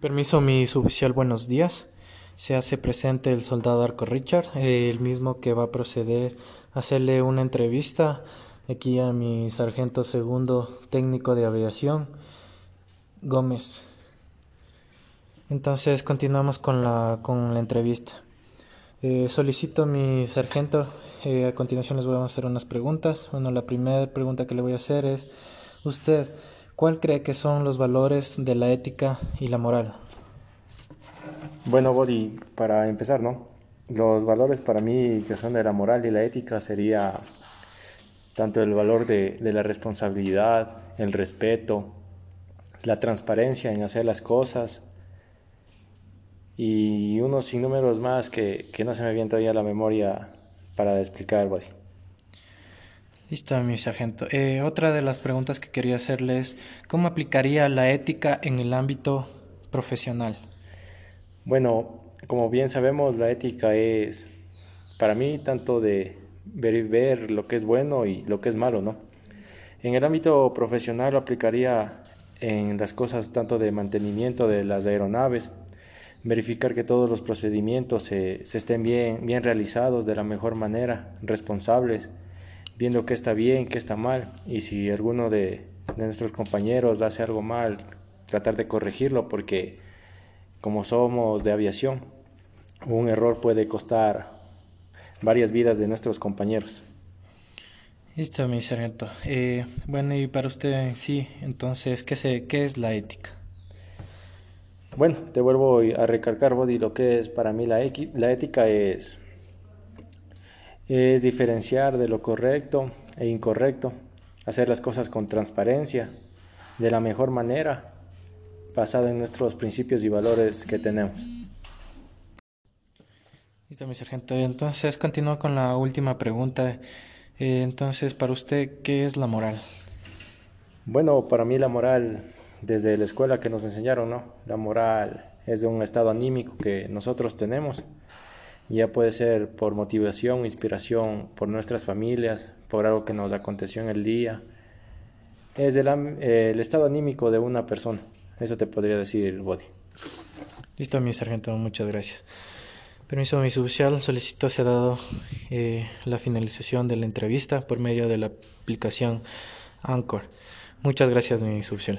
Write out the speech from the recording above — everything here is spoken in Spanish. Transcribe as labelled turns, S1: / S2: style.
S1: Permiso, mi suboficial, buenos días. Se hace presente el soldado Arco Richard, el mismo que va a proceder a hacerle una entrevista aquí a mi sargento segundo técnico de aviación, Gómez. Entonces continuamos con la, con la entrevista. Eh, solicito mi sargento, eh, a continuación les voy a hacer unas preguntas. Bueno, la primera pregunta que le voy a hacer es, usted, ¿Cuál cree que son los valores de la ética y la moral?
S2: Bueno, Body, para empezar, ¿no? Los valores para mí que son de la moral y la ética sería tanto el valor de, la responsabilidad, el respeto, la transparencia en hacer las cosas y unos sinnúmeros más que, que no se me viene todavía a la memoria para explicar, Body.
S1: Listo, mi sargento. Eh, otra de las preguntas que quería hacerle es, ¿cómo aplicaría la ética en el ámbito profesional?
S2: Bueno, como bien sabemos, la ética es, para mí, tanto de ver, ver lo que es bueno y lo que es malo, ¿no? En el ámbito profesional lo aplicaría en las cosas tanto de mantenimiento de las aeronaves, verificar que todos los procedimientos se, se estén bien, bien realizados de la mejor manera, responsables, viendo qué está bien, qué está mal, y si alguno de, de nuestros compañeros hace algo mal, tratar de corregirlo, porque como somos de aviación, un error puede costar varias vidas de nuestros compañeros.
S1: Listo, mi sargento. Eh, bueno, y para usted en sí, entonces, ¿qué, se, ¿qué es la ética?
S2: Bueno, te vuelvo a recalcar, Body, lo que es para mí la, la ética es es diferenciar de lo correcto e incorrecto, hacer las cosas con transparencia, de la mejor manera, basada en nuestros principios y valores que tenemos.
S1: Listo, mi sargento. Entonces, continúo con la última pregunta. Eh, entonces, para usted, ¿qué es la moral?
S2: Bueno, para mí la moral, desde la escuela que nos enseñaron, ¿no? La moral es de un estado anímico que nosotros tenemos ya puede ser por motivación, inspiración, por nuestras familias, por algo que nos aconteció en el día. Es eh, el estado anímico de una persona. Eso te podría decir, Body.
S1: Listo, mi sargento, muchas gracias. Permiso, mi suboficial, solicito se ha dado eh, la finalización de la entrevista por medio de la aplicación Anchor. Muchas gracias, mi suboficial.